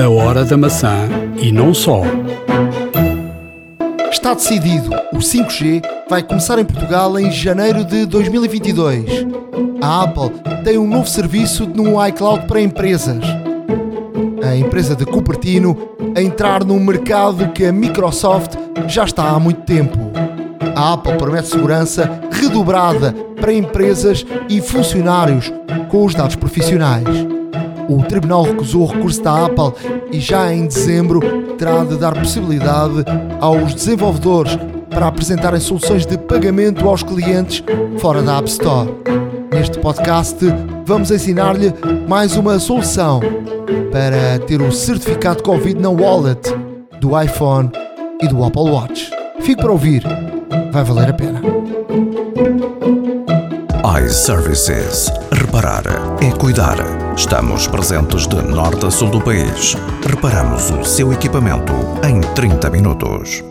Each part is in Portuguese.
A hora da maçã e não só. Está decidido, o 5G vai começar em Portugal em janeiro de 2022. A Apple tem um novo serviço no iCloud para empresas. A empresa de Cupertino a entrar num mercado que a Microsoft já está há muito tempo. A Apple promete segurança redobrada para empresas e funcionários com os dados profissionais. O tribunal recusou o recurso da Apple e já em dezembro terá de dar possibilidade aos desenvolvedores para apresentarem soluções de pagamento aos clientes fora da App Store. Neste podcast, vamos ensinar-lhe mais uma solução para ter o certificado Covid na wallet do iPhone e do Apple Watch. Fique para ouvir, vai valer a pena. iServices. Reparar é cuidar. Estamos presentes de norte a sul do país. Reparamos o seu equipamento em 30 minutos.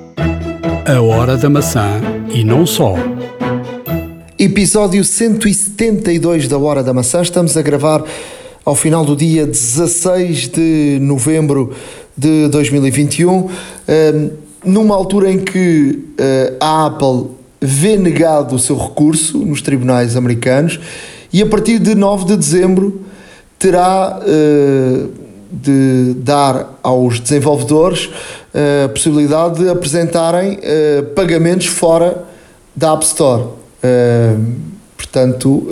A hora da maçã e não só. Episódio 172 da Hora da Maçã. Estamos a gravar ao final do dia 16 de novembro de 2021, ehm, numa altura em que eh, a Apple vê negado o seu recurso nos tribunais americanos e a partir de 9 de dezembro terá eh, de dar aos desenvolvedores eh, a possibilidade de apresentarem pagamentos fora da App Store. portanto,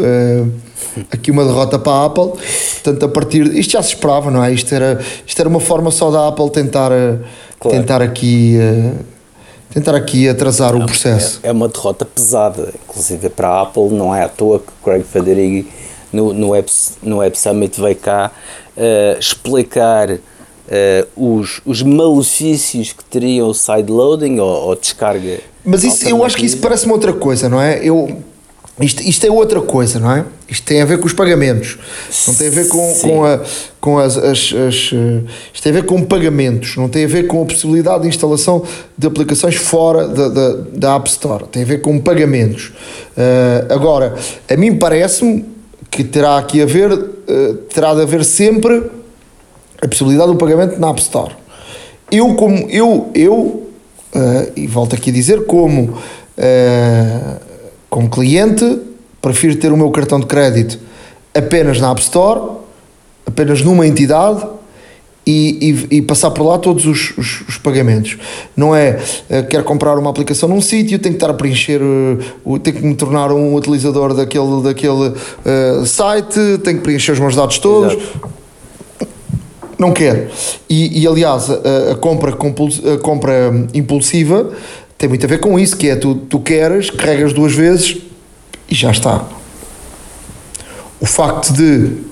aqui uma derrota para a Apple. Portanto, a partir isto já se esperava, não é? Isto era, isto era uma forma só da Apple tentar, claro. tentar aqui tentar aqui atrasar o processo. É, é, uma derrota pesada, inclusive para a Apple, não é à toa que Craig Federighi no, no, Web, no Web Summit veio cá uh, explicar uh, os, os malefícios que teriam o sideloading ou, ou descarga. Mas isso, eu acho que isso parece-me outra coisa, não é? Eu, isto, isto é outra coisa, não é? Isto tem a ver com os pagamentos. Não tem a ver com, com, a, com as, as, as, eh, Isto tem a ver com pagamentos. Não tem a ver com a possibilidade de instalação de aplicações fora da, da, da App Store. Tem a ver com pagamentos. Uh, agora, a mim parece-me que terá aqui a ver, uh, terá de haver sempre a possibilidade do pagamento na App Store. Eu, como. Eu, eu uh, e volto aqui a dizer, como como cliente, prefiro ter o meu cartão de crédito apenas na App Store, apenas numa entidade e, e, e passar por lá todos os, os, os pagamentos. Não é, uh, quero comprar uma aplicação num sítio, tenho que estar a preencher, uh, tenho que me tornar um utilizador daquele, daquele uh, site, tenho que preencher os meus dados todos. Exato. Não quero. E, e aliás, a, a compra, a compra impulsiva tem muito a ver com isso, que é tu, tu queres, carregas duas vezes e já está. O facto de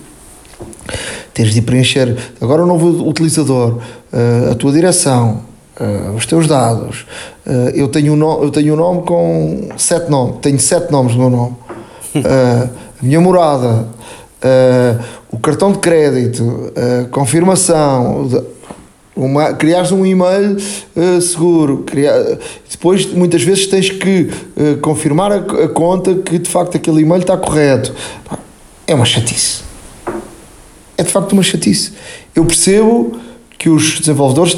teres de preencher agora o novo utilizador, uh, a tua direção, uh, os teus dados. Uh, eu, tenho um no, eu tenho um nome com sete nomes, tenho sete nomes no meu nome. a minha morada, o cartão de crédito, a confirmação, uma, criares um e-mail uh, seguro, criar, depois muitas vezes tens que uh, confirmar a, a, conta que de facto aquele e-mail está correto. É uma chatice. É de facto uma chatice. Eu percebo que os desenvolvedores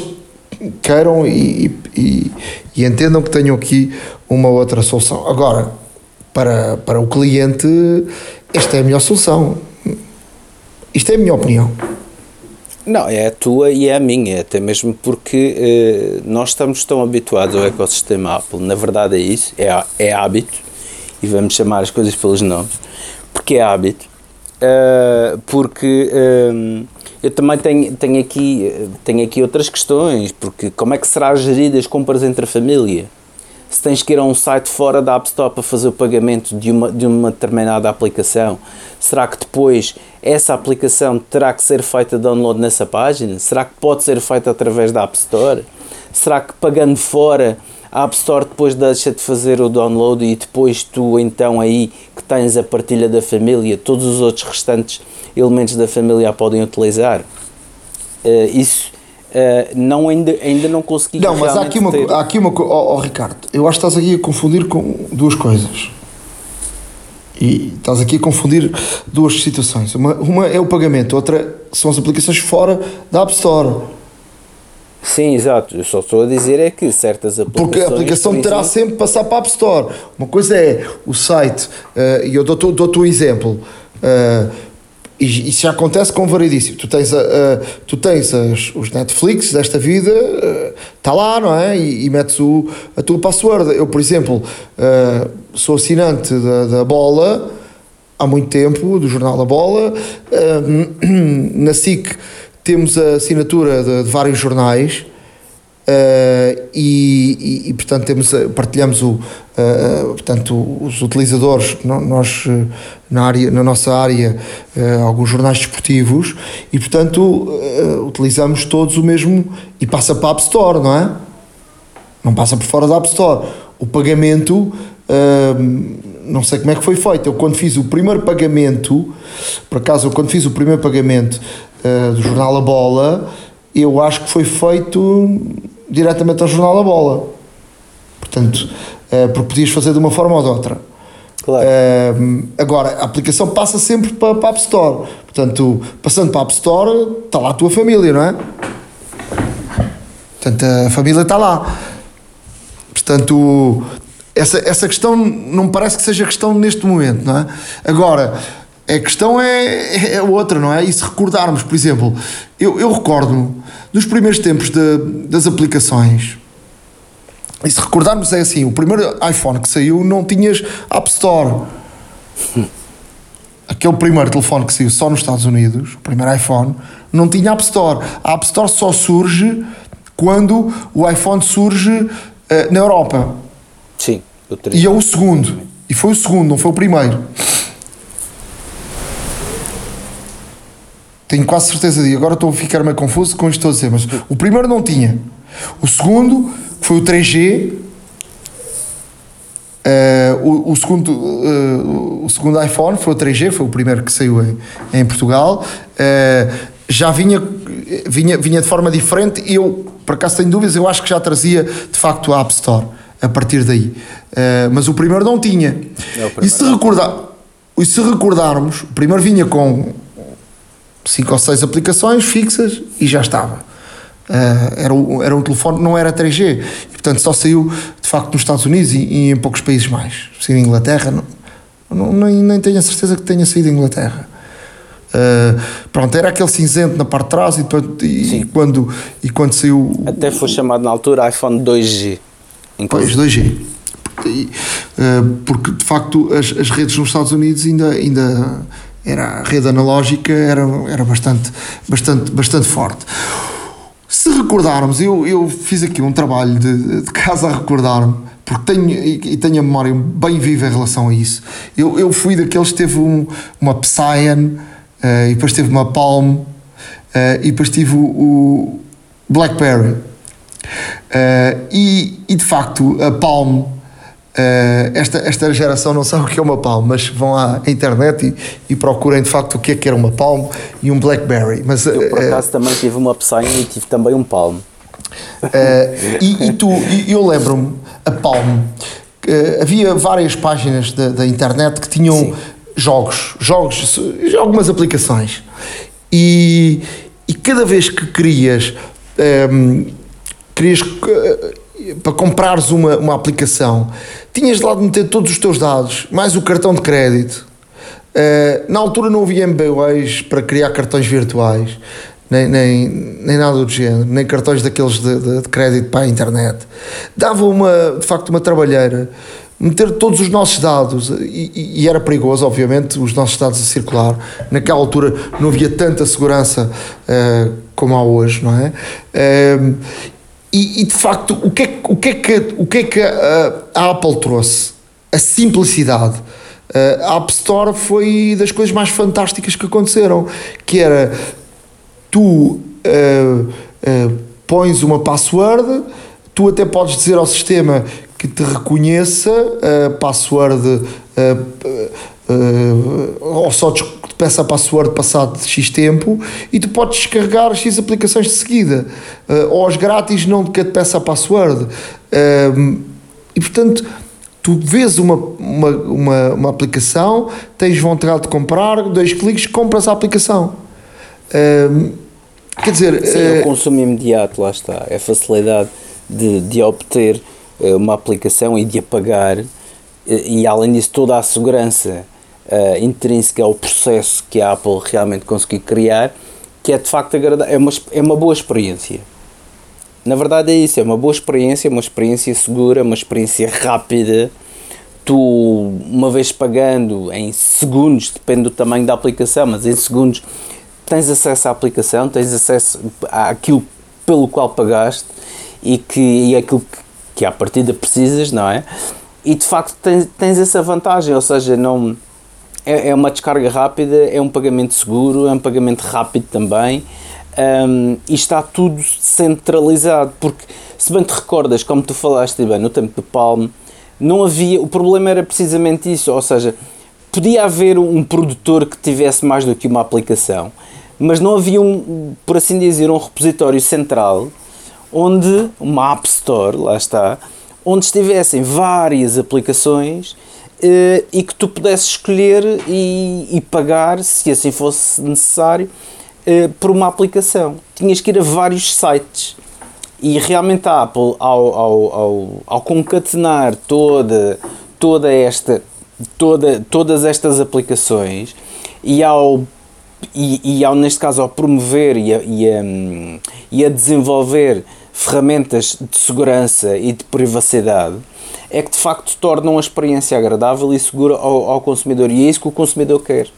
queiram e, e, e entendam que tenham aqui uma outra solução. Agora, para, para o cliente, esta é a melhor solução. Isto é a minha opinião. Não, é a tua e é a minha, até mesmo porque eh, nós estamos tão habituados ao ecossistema Apple, na verdade é isso, é, é hábito, e vamos chamar as coisas pelos nomes, porque é hábito, uh, porque uh, eu também tenho, tenho, aqui, tenho aqui outras questões, porque como é que será geridas as compras entre a família? se tens que ir a um site fora da App Store para fazer o pagamento de uma, de uma determinada aplicação, será que depois essa aplicação terá que ser feita download nessa página? Será que pode ser feita através da App Store? Será que pagando fora a App Store depois deixa de fazer o download e depois tu então aí que tens a partilha da família, todos os outros restantes elementos da família a podem utilizar? Uh, isso Uh, não, ainda, ainda não consegui. Não, mas há aqui uma, ter... há aqui uma oh, oh, Ricardo, eu acho que estás aqui a confundir com duas coisas. E estás aqui a confundir duas situações. Uma, uma é o pagamento, outra são as aplicações fora da App Store. Sim, exato. Eu só estou a dizer é que certas aplicações. Porque a aplicação terá exemplo- sempre que passar para a App Store. Uma coisa é o site, eh, e eu dou-te dou um exemplo, eh, e isso já acontece com variedíssimo. Tu tens, a, a- tu tens as- os Netflix desta vida, está lá, não é? E, e metes o, a tua password. Eu, por exemplo, eh, sou assinante da, da Bola há muito tempo, do jornal da Bola. Eh, na SIC temos a assinatura de, de vários jornais. Uh, e, e- e, portanto temos uh, partilhamos o, uh, portanto os utilizadores nós na área na nossa área uh, alguns jornais desportivos e portanto utilizamos todos o mesmo e passa para a App Store não é não passa por fora da App Store o pagamento não sei como é que foi feito eu quando fiz o primeiro pagamento por acaso eu quando fiz o primeiro pagamento uh, do jornal A Bola eu acho que foi feito diretamente ao jornal A Bola portanto uh, porque podias fazer de uma forma ou de outra Claro. Uh, agora, a aplicação passa sempre para, para a App Store. Portanto, passando para a App Store, está lá a tua família, não é? Portanto, a família está lá. Portanto, essa, essa questão não me parece que seja questão neste momento, não é? Agora, a questão é, é outra, não é? E se recordarmos, por exemplo, eu, eu recordo-me dos primeiros tempos de- das aplicações. E se recordarmos é assim, o primeiro iPhone que saiu não tinhas App Store. Aquele primeiro telefone que saiu só nos Estados Unidos, o primeiro iPhone, não tinha App Store. A App Store só surge quando o iPhone surge eh, na Europa. Sim. Eu E é o segundo. E foi o segundo, não foi o primeiro. Tenho quase certeza de. Agora estou a ficar meio confuso com isto que estou a dizer, mas o primeiro não tinha. O segundo foi o 3G. eh, o, o segundo, eh, o segundo iPhone foi o 3G, foi o primeiro que saiu em, em Portugal. Eh, já vinha, vinha, vinha de forma diferente. Eu, por acaso, tenho dúvidas, eu acho que já trazia de facto a App Store a partir daí. Mas o primeiro não tinha. É, primeiro e, se recordar, e se recordarmos, o primeiro vinha com cinco ou seis aplicações fixas e já estava. Ah, era, um- era um telefone, não era 3G. E, portanto, só saiu de facto nos Estados Unidos e, e em poucos países mais. Se em Inglaterra, não, não- nem, nem tenho a certeza que tenha saído em Inglaterra. Ah, pronto, era aquele cinzento na parte de trás e, depois- e Sim. quando, e quando saiu Até foi chamado na altura iPhone 2G. Pois, Inclusive. 2G. E, eh, porque de facto as, as redes nos Estados Unidos ainda, ainda era a rede analógica era, era bastante, bastante, bastante forte. Se recordarmos, eu, eu fiz aqui um trabalho de, de casa a recordar-me, porque tenho, e, tenho a memória bem viva em relação a isso. Eu, eu fui daqueles que teve um, uma Psyan, eh, e depois teve uma Palm, eh, e depois tive o, o Blackberry. Uh, e, e de facto, a Palm, uh, esta, esta geração não sabe o que é uma Palm, mas vão à internet e, e procurem de facto o que é que era uma Palm e um Blackberry. Mas, Eu, por uh, acaso, também tive uma Psy e tive também um Palm. uh, e, e tu, e eu lembro-me, a Palm, uh, havia várias páginas da, da internet que tinham Sim. jogos, jogos, algumas aplicações. E, e cada vez que querias, um, querias uh, para comprares uma, uma aplicação, tinhas de lá de meter todos os teus dados, mais o cartão de crédito. Uh, na altura não havia MBWays para criar cartões virtuais, nem, nem, nem nada do género, nem cartões daqueles de, de- de crédito para a internet. Dava uma, de facto uma trabalheira meter todos os nossos dados e, e- era perigoso, obviamente, os nossos dados a circular. Naquela altura não havia tanta segurança uh, como há hoje, não é? Um, e, e, de facto, o que é, o que, é que, o que, é que a, a Apple trouxe? A simplicidade. A App Store foi das coisas mais fantásticas que aconteceram, que era tu uh, uh, pões uma password, tu até podes dizer ao sistema que te reconheça a password uh, uh, uh, ou só peça a password passado de X tempo e tu podes descarregar X aplicações de seguida uh, ou as grátis não que te peça a password Um, e portanto tu vês uma, uma, uma, uma aplicação tens vontade de comprar dois cliques compras a aplicação um, Quer dizer, Sim, é eh, o consumo imediato, lá está. É a facilidade de, de obter eh, uma aplicação e de apagar. eh, E além disso, toda a segurança eh, intrínseca ao processo que a Apple realmente conseguiu criar, que é de facto agradável. É uma, é uma boa experiência. Na verdade é isso, é uma boa experiência, uma experiência segura, uma experiência rápida. Tu, uma vez pagando em segundos, depende do tamanho da aplicação, mas em segundos tens acesso à aplicação, tens acesso àquilo pelo qual pagaste e, que, e aquilo que, que à partida precisas, não é? E de facto tens, tens essa vantagem, ou seja, não, é, é uma descarga rápida, é um pagamento seguro, é um pagamento rápido também hum, e está tudo centralizado. Porque, se bem te recordas, como tu falaste bem no tempo do Palm, não havia. O problema era precisamente isso, ou seja, podia haver um produtor que tivesse mais do que uma aplicação, mas não havia, um, por assim dizer, um repositório central onde uma App Store, lá está, onde estivessem várias aplicações eh, e que tu pudesses escolher e, e pagar, se assim fosse necessário, eh, por uma aplicação. Tinhas que ir a vários sites. E realmente a Apple, ao, ao, ao, ao concatenar toda, toda esta, toda, todas estas aplicações e ao e, e ao, neste caso, ao promover e a, e, a, e a desenvolver ferramentas de segurança e de privacidade, é que de facto tornam a experiência agradável e segura ao, ao consumidor. E é isso que o consumidor quer.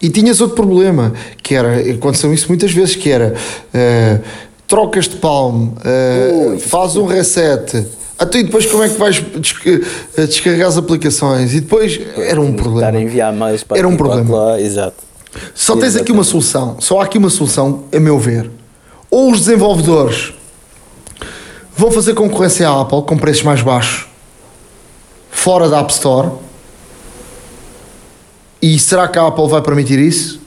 E tinhas outro problema, que era, aconteceu isso muitas vezes, que era eh, trocas de palmo, Ui. faz um reset. Até e depois como é que vais eh, descarregar as aplicações? E depois era um Estar a problema. enviar mais para Era um problema. lá, exato. Só tens aqui uma solução, só há aqui uma solução, a meu ver. Ou os desenvolvedores vão fazer concorrência à Apple com preços mais baixos, fora da App Store. E será que a Apple vai permitir isso?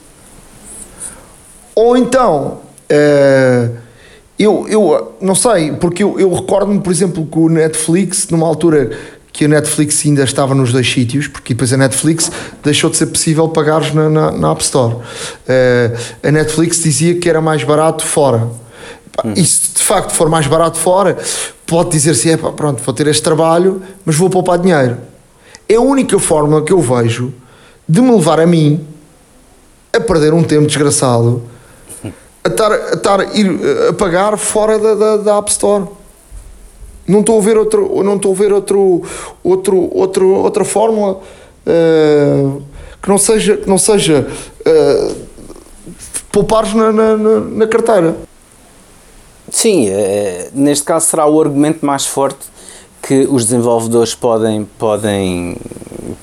Ou então, eh, eu, eu não sei, porque eu, eu recordo-me, por exemplo, que o Netflix, numa altura que a Netflix ainda estava nos dois sítios, porque depois a Netflix deixou de ser possível pagares na, na, na App Store. Eh, a Netflix dizia que era mais barato fora. Pá, E se de facto for mais barato fora, pode dizer-se: é pá, pronto, vou ter este trabalho, mas vou poupar dinheiro. É a única forma que eu vejo de me levar a mim a perder um tempo desgraçado a estar a, ir eh, a pagar fora da, da, da App Store. Não estou a ver outro, não estou a ver outro, outro, outro, outra fórmula eh, que não seja, que não seja eh, poupares na, na, na carteira. Sim, eh, neste caso será o argumento mais forte que os desenvolvedores podem, podem,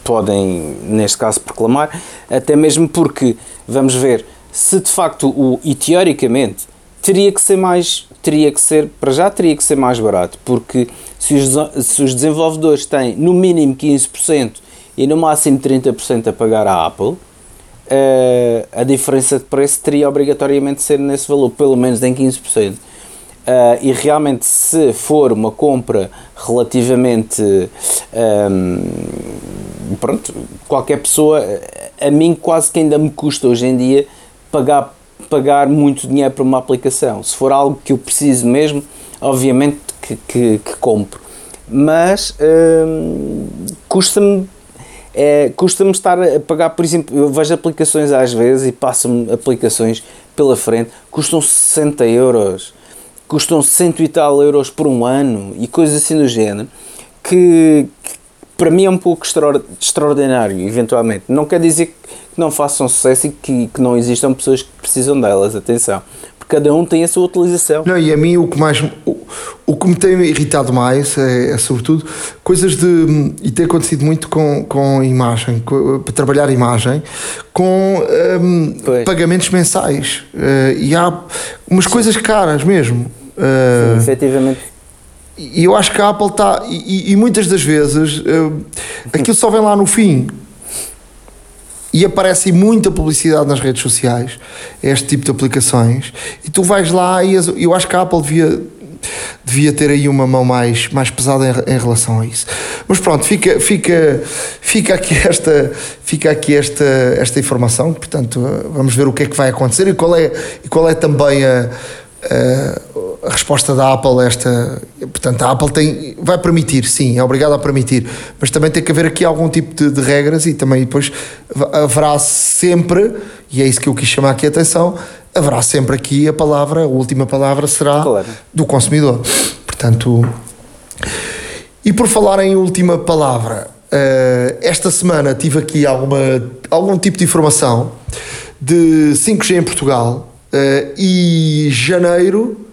podem, neste caso, proclamar, até mesmo porque, vamos ver, se de facto, o, e teoricamente, teria que ser mais, teria que ser, para já teria que ser mais barato, porque se os, se os desenvolvedores têm no mínimo 15% e no máximo 30% a pagar à Apple, eh, a diferença de preço teria obrigatoriamente de ser nesse valor, pelo menos em 15%. Uh, e realmente, se for uma compra relativamente. um, pronto, qualquer pessoa. A mim, quase que ainda me custa hoje em dia pagar, pagar muito dinheiro por uma aplicação. Se for algo que eu preciso mesmo, obviamente que, que, que compro. Mas um, custa-me é, custa-me estar a pagar, por exemplo, eu vejo aplicações às vezes e passam-me aplicações pela frente, custam 60 euros, custam 100 e tal euros por um ano e coisas assim do género, que, que para mim é um pouco extraor- extraordinário, eventualmente. Não quer dizer que não façam sucesso e que, que não existam pessoas que precisam delas, atenção. Cada um tem a sua utilização. Não, e a mim o que mais o, o que me tem irritado mais é, é, sobretudo coisas de e tem acontecido muito com, com imagem, com, para trabalhar imagem, com Pois. pagamentos mensais. Eh, e há umas coisas caras mesmo. Eh, Efetivamente. e eu acho que a Apple está. E, e- muitas das vezes eh, aquilo só vem lá no fim. E aparece muita publicidade nas redes sociais, este tipo de aplicações, e tu vais lá e as- eu acho que a Apple devia, devia ter aí uma mão mais, mais pesada em, em relação a isso. Mas pronto, fica, fica, fica aqui, esta, fica aqui esta, esta informação, portanto, vamos ver o que é que vai acontecer e qual é, e qual é também a, a, a resposta da Apple esta, portanto a Apple tem, vai permitir, sim, é obrigada a permitir, mas também tem que haver aqui algum tipo de, de regras e também depois haverá sempre, e é isso que eu quis chamar aqui a atenção, haverá sempre aqui a palavra, a última palavra será claro. do consumidor. Portanto, e por falar em última palavra, uh, esta semana tive aqui alguma, algum tipo de informação de 5G em Portugal uh, e janeiro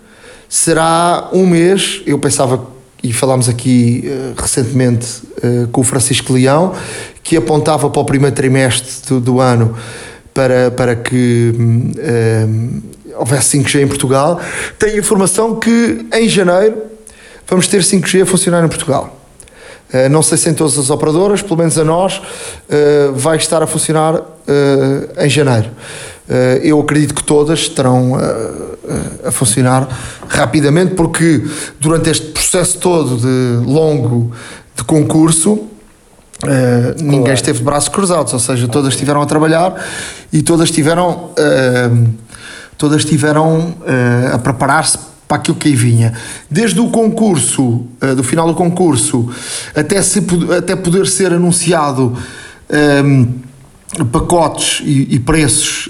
será um mês, eu pensava e falámos aqui uh, recentemente uh, com o Francisco Leão, que apontava para o primeiro trimestre do, do ano para, para que um, houvesse 5G em Portugal. Tenho informação que em janeiro vamos ter 5G a funcionar em Portugal. Uh, não sei se em todas as operadoras, pelo menos a nós, vai estar a funcionar em janeiro. Eu acredito que todas estarão a funcionar rapidamente, porque durante este processo todo de longo de concurso, Uh, ninguém esteve de braços cruzados, ou seja, todas estiveram a trabalhar e todas estiveram, uh, todas estiveram uh, a preparar-se para aquilo que aí vinha. Desde o concurso, do final do concurso, até, se, até poder ser anunciado pacotes e, e preços,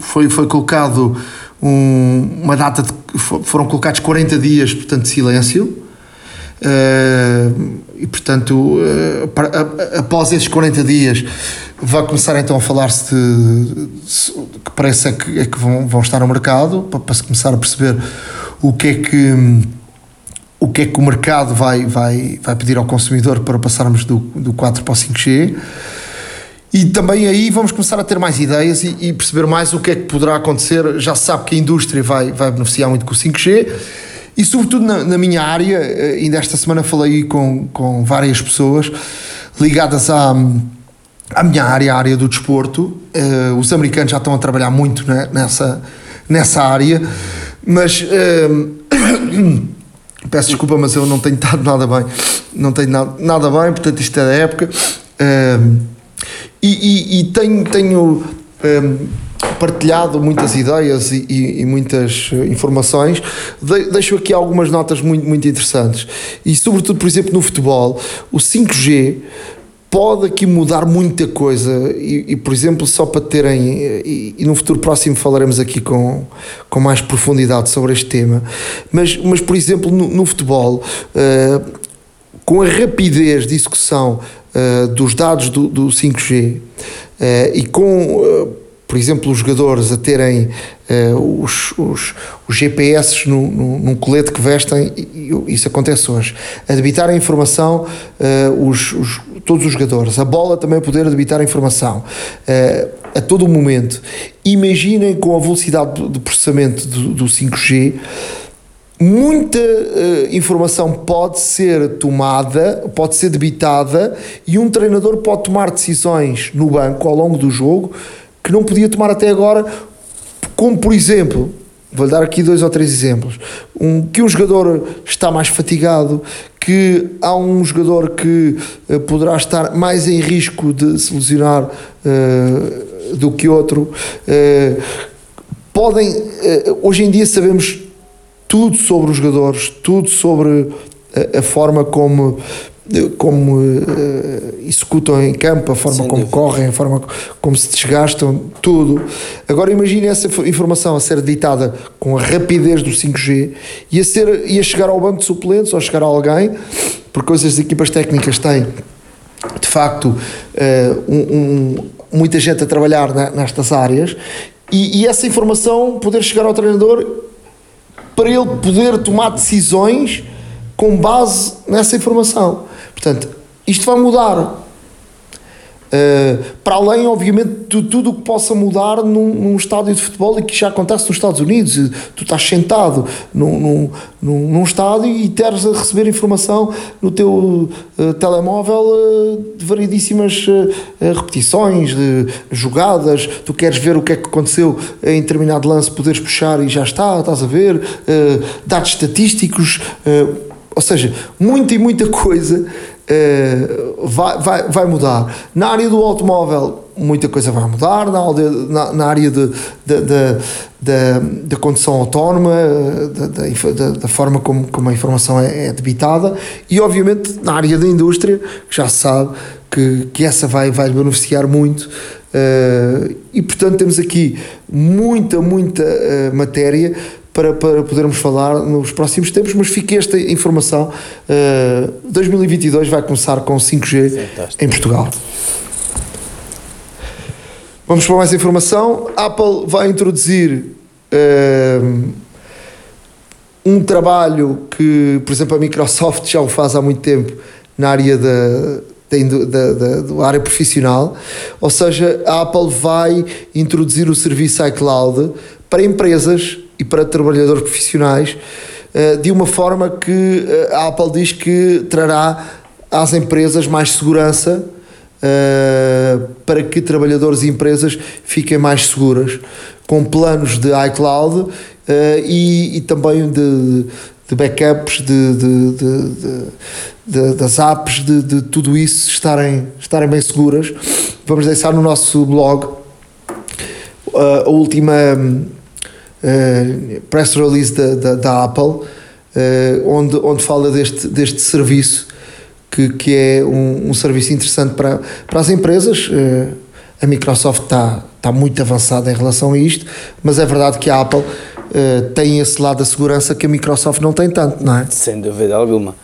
foi, foi colocado um, uma data, de, foram colocados 40 dias, portanto, de silêncio. Uh, e portanto, uh, para, após esses 40 dias, vai começar então a falar-se de, de, que parece é que, é que vão, vão estar no mercado para, para se começar a perceber o que é que o que é que o mercado vai, vai, vai pedir ao consumidor para passarmos do, do 4 para o 5G. E também aí vamos começar a ter mais ideias e, e perceber mais o que é que poderá acontecer. Já sabe que a indústria vai, vai beneficiar muito com o 5G e sobretudo na, na, minha área, eh, ainda esta semana falei com, com várias pessoas ligadas à, à minha área, a área do desporto. Uh, os americanos já estão a trabalhar muito né, nessa, nessa área, mas uh, peço desculpa, mas eu não tenho estado nada bem, não tenho nada, nada bem, portanto isto é da época. Uh, e, e, e, tenho, tenho partilhado muitas ideias e, e, e, muitas eh, informações, de, deixo aqui algumas notas muito, muito interessantes. E, sobretudo, por exemplo, no futebol, o 5G pode aqui mudar muita coisa. E, e, por exemplo só para terem e, e, no futuro próximo falaremos aqui com, com mais profundidade sobre este tema. Mas, mas por exemplo no, no futebol uh, com a rapidez de execução uh, dos dados do, do 5G uh, e com por exemplo, os jogadores a terem uh, os, os, os, GPS no, no, num colete que vestem, isso acontece hoje. A debitar a informação, uh, os, os, todos os jogadores, a bola também poder debitar a informação uh, a todo momento. Imaginem com a velocidade de processamento do, do 5G. Muita informação pode ser tomada, pode ser debitada e um treinador pode tomar decisões no banco ao longo do jogo que não podia tomar até agora, como por exemplo, vou dar aqui dois ou três exemplos, um, que um jogador está mais fatigado, que há um jogador que uh, poderá estar mais em risco de se lesionar uh, do que outro. Uh, podem, hoje em dia sabemos tudo sobre os jogadores, tudo sobre a, a forma como como uh, executam em campo, a forma Sem como dúvida. correm, a forma como se desgastam, tudo. Agora imagine essa informação a ser ditada com a rapidez do 5G e a, ser, e a chegar ao banco de suplentes ou a chegar a alguém, porque as equipas técnicas têm de facto uh, um, um, muita gente a trabalhar na, nestas áreas e, e essa informação poder chegar ao treinador para ele poder tomar decisões com base nessa informação. Portanto, isto vai mudar. Uh, para além, obviamente, de tudo o que possa mudar num, num, estádio de futebol e que já acontece nos Estados Unidos. Tu estás sentado num, num, num, num estádio e teres a receber informação no teu uh, telemóvel uh, de variedíssimas repetições, de jogadas. Tu queres ver o que é que aconteceu em determinado lance, poderes puxar e já está, estás a ver. dados estatísticos, ou seja, muita e muita coisa Uh, vai, vai, vai mudar. Na área do automóvel, muita coisa vai mudar. Na, na, na área de, de, de, de, de condução autónoma, da, da forma como, como a informação é, é debitada, e obviamente na área da indústria, que já se sabe que, que essa vai, vai beneficiar muito. Uh, e portanto, temos aqui muita, muita uh, matéria para, para podermos falar nos próximos tempos, mas fica esta informação. Uh, 2022 vai começar com 5G Fantástico. em Portugal. Vamos para mais informação. Apple vai introduzir uh, um trabalho que, por exemplo, a Microsoft já o faz há muito tempo na área da, da, da, da, área profissional, ou seja, a Apple vai introduzir o serviço iCloud para empresas e para trabalhadores profissionais eh, de uma forma que eh, a Apple diz que trará às empresas mais segurança eh, para que trabalhadores e empresas fiquem mais seguras com planos de iCloud e, e também de, de backups de, de, de, das apps, de, tudo isso estarem, estarem bem seguras. Vamos deixar no nosso blog a última uh, press release da, da, da Apple, uh, onde, onde fala deste, deste serviço, que, que é um, um serviço interessante para, para as empresas. Uh, a Microsoft está, está muito avançada em relação a isto, mas é verdade que a Apple tem esse lado da segurança que a Microsoft não tem tanto, não é? Sem dúvida alguma.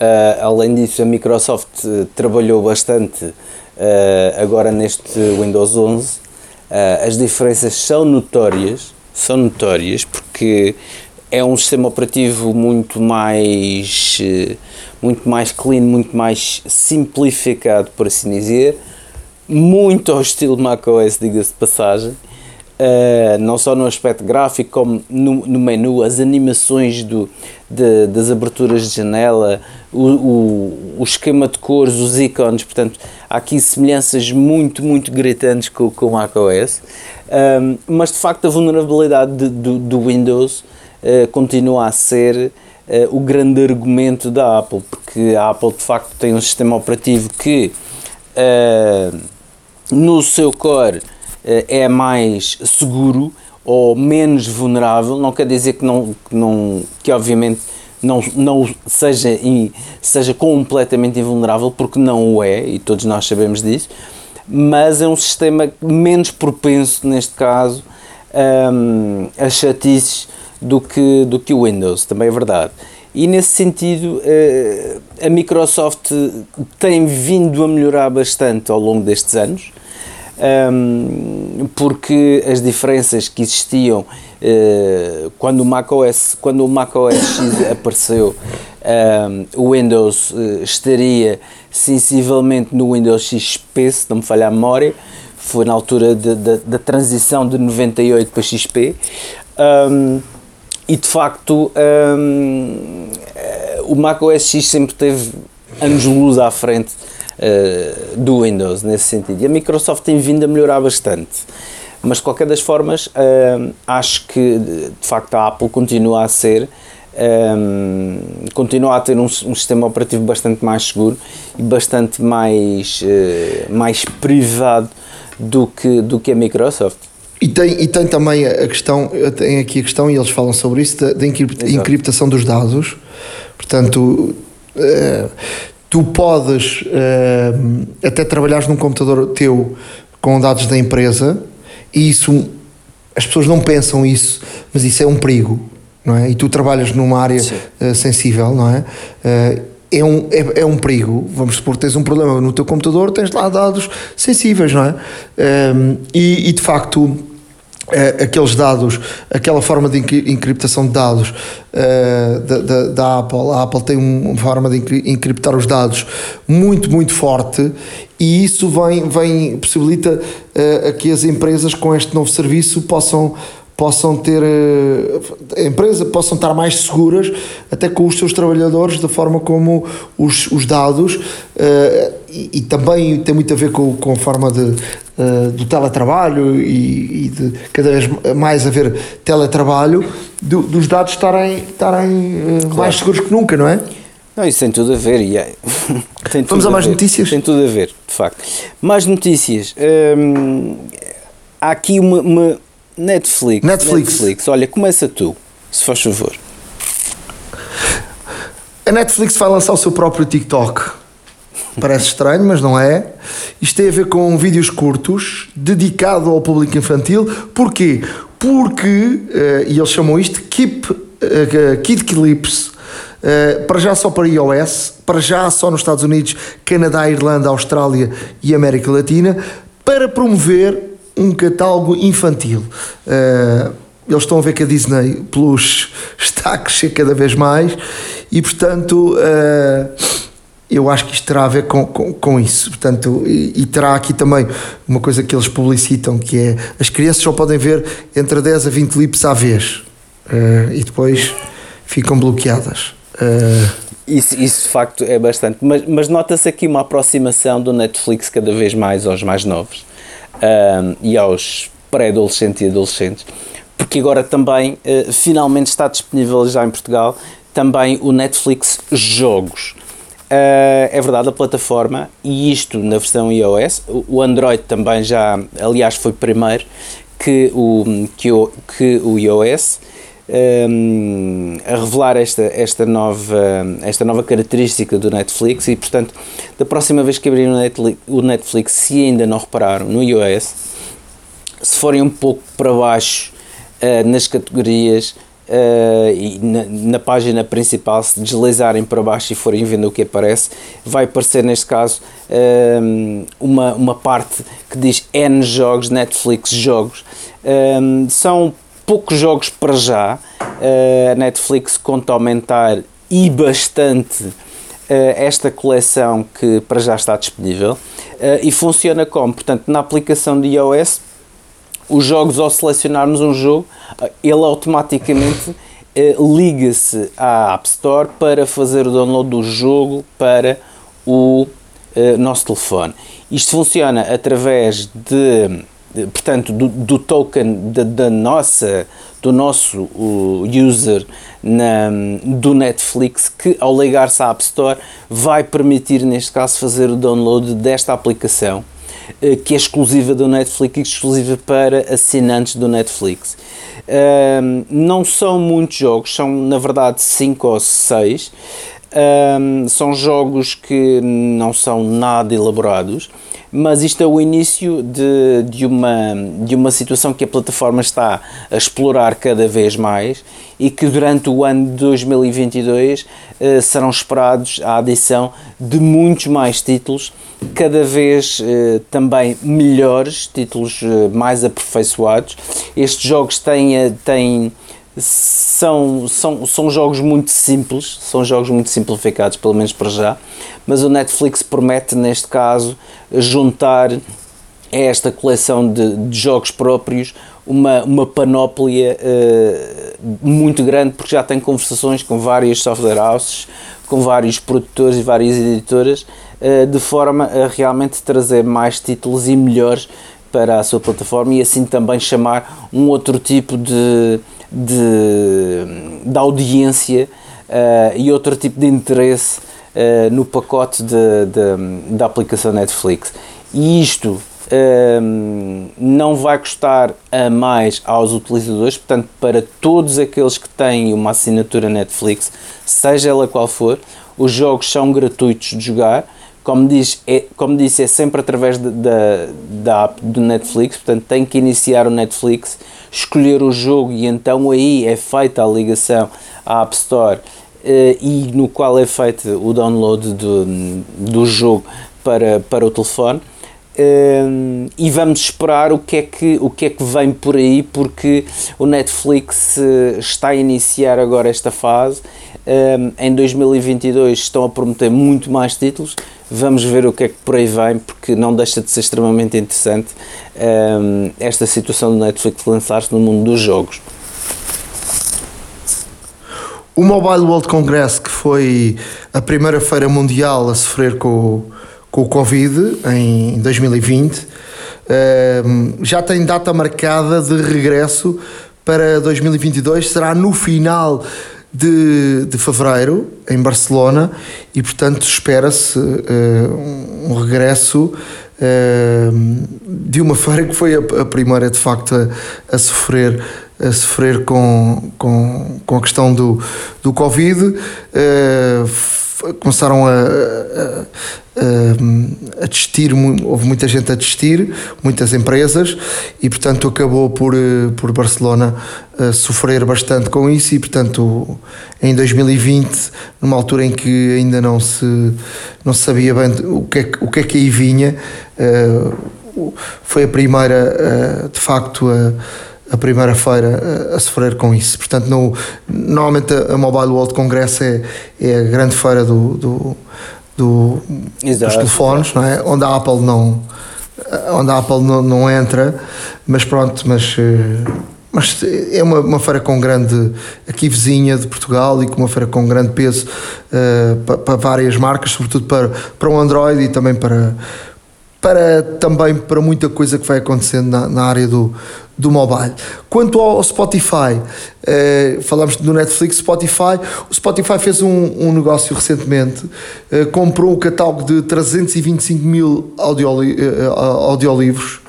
Uh, além disso, a Microsoft uh, trabalhou bastante uh, agora neste Windows 11. as diferenças são notórias são notórias porque é um sistema operativo muito mais eh, muito mais clean, muito mais simplificado, por assim dizer, muito ao estilo macOS, diga-se de passagem, uh, não só no aspecto gráfico, como no, no menu, as animações do, de, das aberturas de janela, o, o, o, esquema de cores, os ícones, portanto, há aqui semelhanças muito, muito gritantes com, com o macOS. Um, mas de facto a vulnerabilidade de, do, do, Windows uh, continua a ser uh, o grande argumento da Apple, porque a Apple de facto tem um sistema operativo que uh, no seu core é mais seguro ou menos vulnerável, não quer dizer que não, que, não, que obviamente não, não seja, seja completamente invulnerável, porque não o é, e todos nós sabemos disso, mas é um sistema menos propenso, neste caso, um, a chatices do que, do que o Windows, também é verdade. E nesse sentido, eh, a Microsoft tem vindo a melhorar bastante ao longo destes anos, porque as diferenças que existiam eh, quando o macOS, quando o macOS X apareceu, o Windows eh, estaria sensivelmente no Windows XP, se não me falha a memória, foi na altura da transição de 98 para XP. Um, e de facto, um, o Mac OS X sempre teve anos-luz à frente uh, do Windows nesse sentido. E a Microsoft tem vindo a melhorar bastante. Mas de qualquer das formas, uh, acho que de facto a Apple continua a ser um, continua a ter um, um, sistema operativo bastante mais seguro e bastante mais, uh, mais privado do que, do que a Microsoft. E tem, e tem também a questão, tem aqui a questão, e eles falam sobre isso, da, da encriptação dos dados. Portanto, uh, tu podes uh, até trabalhar num computador teu com dados da empresa, e isso, as pessoas não pensam isso, mas isso é um perigo não é? E tu trabalhas numa área uh, sensível, não é? Uh, é um, é, é, um perigo. Vamos supor que tens um problema no teu computador, tens lá dados sensíveis, não é? Um, e, e, de facto, aqueles dados, aquela forma de encriptação de dados uh, da, da, da, Apple, a Apple tem uma forma de encriptar os dados muito, muito forte e isso vem, vem possibilita uh, que as empresas com este novo serviço possam possam ter a empresa possam estar mais seguras até com os seus trabalhadores da forma como os, os dados uh, e, e, também tem muito a ver com, com a forma de, uh, do teletrabalho e, e, de cada vez mais haver teletrabalho do, dos dados estarem, estarem uh, claro. mais seguros que nunca, não é? Não, isso tem tudo a ver. E é, tem Vamos a mais ver. notícias? Tem tudo a ver, de facto. Mais notícias. Hum, há aqui uma, uma Netflix, Netflix. Netflix. Olha, começa tu, se faz favor. A Netflix vai lançar o seu próprio TikTok. Parece estranho, mas não é. Isto tem a ver com vídeos curtos, dedicado ao público infantil. Porquê? Porque, uh, e eles chamam isto Keep, uh, Kid Clips, uh, para já só para iOS, para já só nos Estados Unidos, Canadá, Irlanda, Austrália e América Latina, para promover um catálogo infantil. Uh, eles estão a ver que a Disney Plus está a crescer cada vez mais e, portanto, uh, eu acho que isto terá a ver com, com, com isso. Portanto, e, e, terá aqui também uma coisa que eles publicitam, que é as crianças só podem ver entre 10 a 20 clipes à vez uh, e depois ficam bloqueadas. Isso, isso de facto é bastante, mas, mas nota-se aqui uma aproximação do Netflix cada vez mais aos mais novos e aos pré-adolescentes e adolescentes, porque agora também uh, finalmente está disponível já em Portugal também o Netflix Jogos. Uh, é verdade, a plataforma, e isto na versão iOS, o Android também já, aliás, foi primeiro que o, que o, que o iOS um, a revelar esta, esta, nova, esta nova característica do Netflix e, portanto, da próxima vez que abrirem o Netflix, se ainda não repararam no iOS, se forem um pouco para baixo uh, nas categorias uh, e na, na, página principal, se deslizarem para baixo e forem vendo o que aparece, vai aparecer neste caso um, uma, uma parte que diz N jogos, Netflix jogos. Um, são poucos jogos para já. Uh, a Netflix conta aumentar e bastante uh, esta coleção que para já está disponível. Uh, e funciona como? Portanto, na aplicação de iOS, os jogos, ao selecionarmos um jogo, ele automaticamente liga-se à App Store para fazer o download do jogo para o nosso telefone. Isto funciona através de portanto, do, do token da, da, nossa, do nosso user na, do Netflix, que ao ligar-se à App Store vai permitir, neste caso, fazer o download desta aplicação, eh, que é exclusiva do Netflix e exclusiva para assinantes do Netflix. não são muitos jogos, são na verdade 5 ou 6. são jogos que não são nada elaborados mas isto é o início de, de, uma, de uma situação que a plataforma está a explorar cada vez mais e que durante o ano de 2022 eh, serão esperados a adição de muitos mais títulos, cada vez eh, também melhores, títulos eh, mais aperfeiçoados. Estes jogos têm, têm são, são, são jogos muito simples, são jogos muito simplificados, pelo menos para já, mas o Netflix promete, neste caso, juntar a esta coleção de, de jogos próprios uma, uma panóplia uh, muito grande, porque já tem conversações com várias software houses, com vários produtores e várias editoras, uh, de forma a realmente trazer mais títulos e melhores para a sua plataforma e assim também chamar um outro tipo de, de, de audiência uh, e outro tipo de interesse uh, no pacote da aplicação Netflix. E isto uh, não vai custar a mais aos utilizadores, portanto, para todos aqueles que têm uma assinatura Netflix, seja ela qual for, os jogos são gratuitos de jogar como, diz, é, como disse, é sempre através da, da app do Netflix, portanto tem que iniciar o Netflix, escolher o jogo e então aí é feita a ligação à App Store uh, e no qual é feito o download do, do jogo para, para o telefone. E vamos esperar o que, é que, o que é que vem por aí, porque o Netflix uh, está a iniciar agora esta fase. Em 2022 estão a prometer muito mais títulos. Vamos ver o que é que por aí vem, porque não deixa de ser extremamente interessante esta situação do Netflix lançar-se no mundo dos jogos. O Mobile World Congress, que foi a primeira feira mundial a sofrer com, com o Covid em 2020. já tem data marcada de regresso para 2022, será no final de, de fevereiro, em Barcelona, e portanto espera-se uh, um regresso uh, de uma feira que foi a, a primeira de facto a, a, sofrer, a sofrer com, com, com a questão do, do Covid. Uh, começaram a, a, a, a desistir, houve muita gente a desistir, muitas empresas, e portanto acabou por, eh, por Barcelona eh, sofrer bastante com isso. E portanto, em 2020, numa altura em que ainda não se, não se sabia bem o que, é, o que é que aí vinha, eh, foi a primeira, de facto, a a primeira feira a, a sofrer com isso. Portanto, no, normalmente a, Mobile World Congress é, é a grande feira do, do, do dos telefones, não é? onde a Apple não onde a Apple não, não entra, mas pronto, mas mas é uma, uma feira com grande aqui vizinha de Portugal e com uma feira com grande peso uh, para, para várias marcas, sobretudo para, para o Android e também para para também para muita coisa que vai acontecendo na, na área do, do mobile. Quanto ao Spotify, eh, falamos do Netflix, Spotify, o Spotify fez um, um negócio recentemente, eh, comprou um catálogo de 325 mil audioli, eh, audiolivros.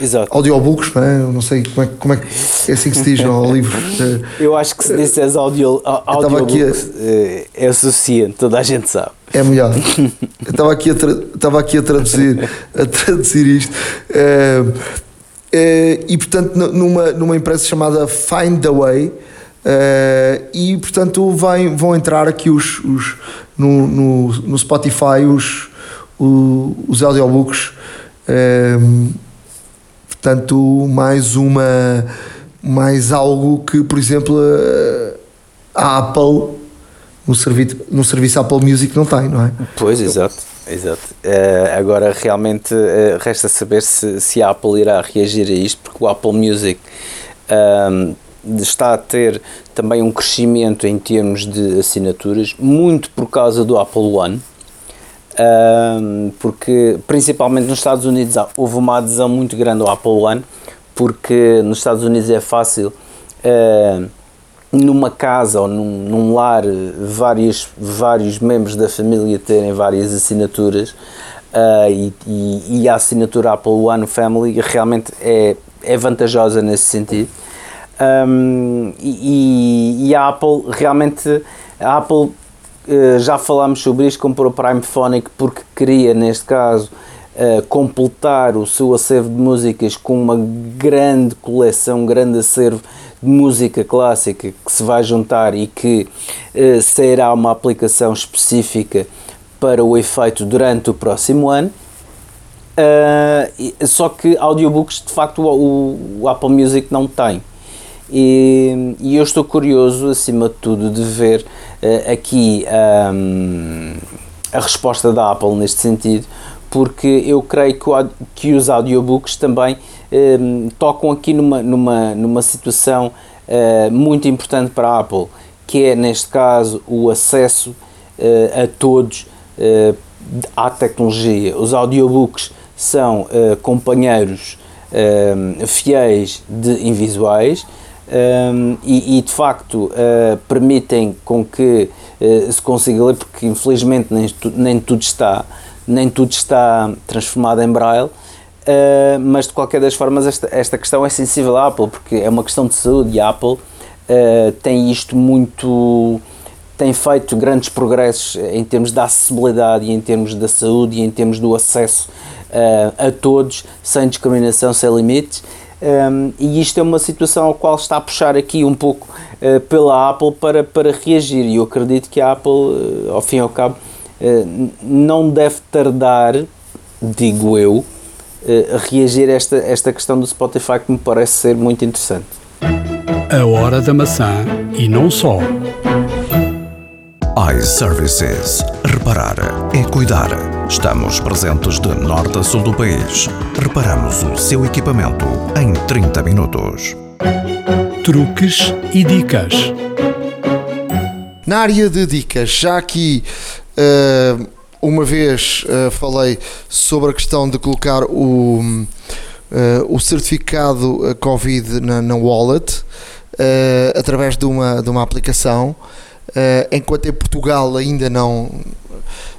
Exato. Audiobooks, não é? não sei como é, como é que é assim que se diz. Eu acho que se disseres audio, audiobooks a... É suficiente, toda a gente sabe. É melhor. Eu estava aqui a, estava aqui a traduzir, a traduzir isto. É, e portanto, numa, numa empresa chamada Find the Way. É, e portanto vão entrar aqui os, os no, no, no Spotify os, os, os audiobooks Portanto, mais uma mais algo que, por exemplo, a Apple no serviço, no serviço Apple Music não tem, não é? Pois, exato. Exato. Uh, agora, realmente, uh, resta saber se, se a Apple irá reagir a isto, porque o Apple Music um, ehm, está a ter também um crescimento em termos de assinaturas, muito por causa do Apple One um, porque principalmente nos Estados Unidos houve uma adesão muito grande ao Apple One, porque nos Estados Unidos é fácil uh, numa casa ou num, num, lar vários, vários membros da família terem várias assinaturas uh, e, e, e, a assinatura Apple One Family realmente é, é vantajosa nesse sentido. Um, e, e, a Apple realmente a Apple eh, já falámos sobre isto, comprou o Prime Phonic porque queria, neste caso, uh, completar o seu acervo de músicas com uma grande coleção, um grande acervo de música clássica que se vai juntar e que uh, será uma aplicação específica para o efeito durante o próximo ano. Uh, só que audiobooks de facto o, o, Apple Music não tem. E, e, eu estou curioso, acima de tudo, de ver uh, aqui um, a resposta da Apple neste sentido, porque eu creio que, o, que os audiobooks também um, tocam aqui numa, numa, numa situação uh, muito importante para a Apple, que é, neste caso, o acesso uh, a todos à tecnologia. Os audiobooks são companheiros fiéis de invisuais um, e, e, de facto uh, permitem com que uh, se consiga ler, porque infelizmente nem, tu, nem tudo está nem tudo está transformado em braille, uh, mas de qualquer das formas esta, esta questão é sensível à Apple, porque é uma questão de saúde e a Apple tem isto muito tem feito grandes progressos em termos da acessibilidade e em termos da saúde e em termos do acesso a todos, sem discriminação, sem limites um, e isto é uma situação ao qual está a puxar aqui um pouco uh, pela Apple para, para reagir. E eu acredito que a Apple, uh, ao fim e ao cabo, uh, não deve tardar digo eu, eh, reagir a esta, esta questão do Spotify que me parece ser muito interessante. A hora da maçã e não só. iServices. Reparar é cuidar. Estamos presentes de norte a sul do país. Reparamos o seu equipamento em 30 minutos. Truques e dicas. Na área de dicas, já aqui uma vez uh, falei sobre a questão de colocar o, uh, o certificado Covid na, na wallet através de uma, de uma aplicação. enquanto em Portugal ainda não,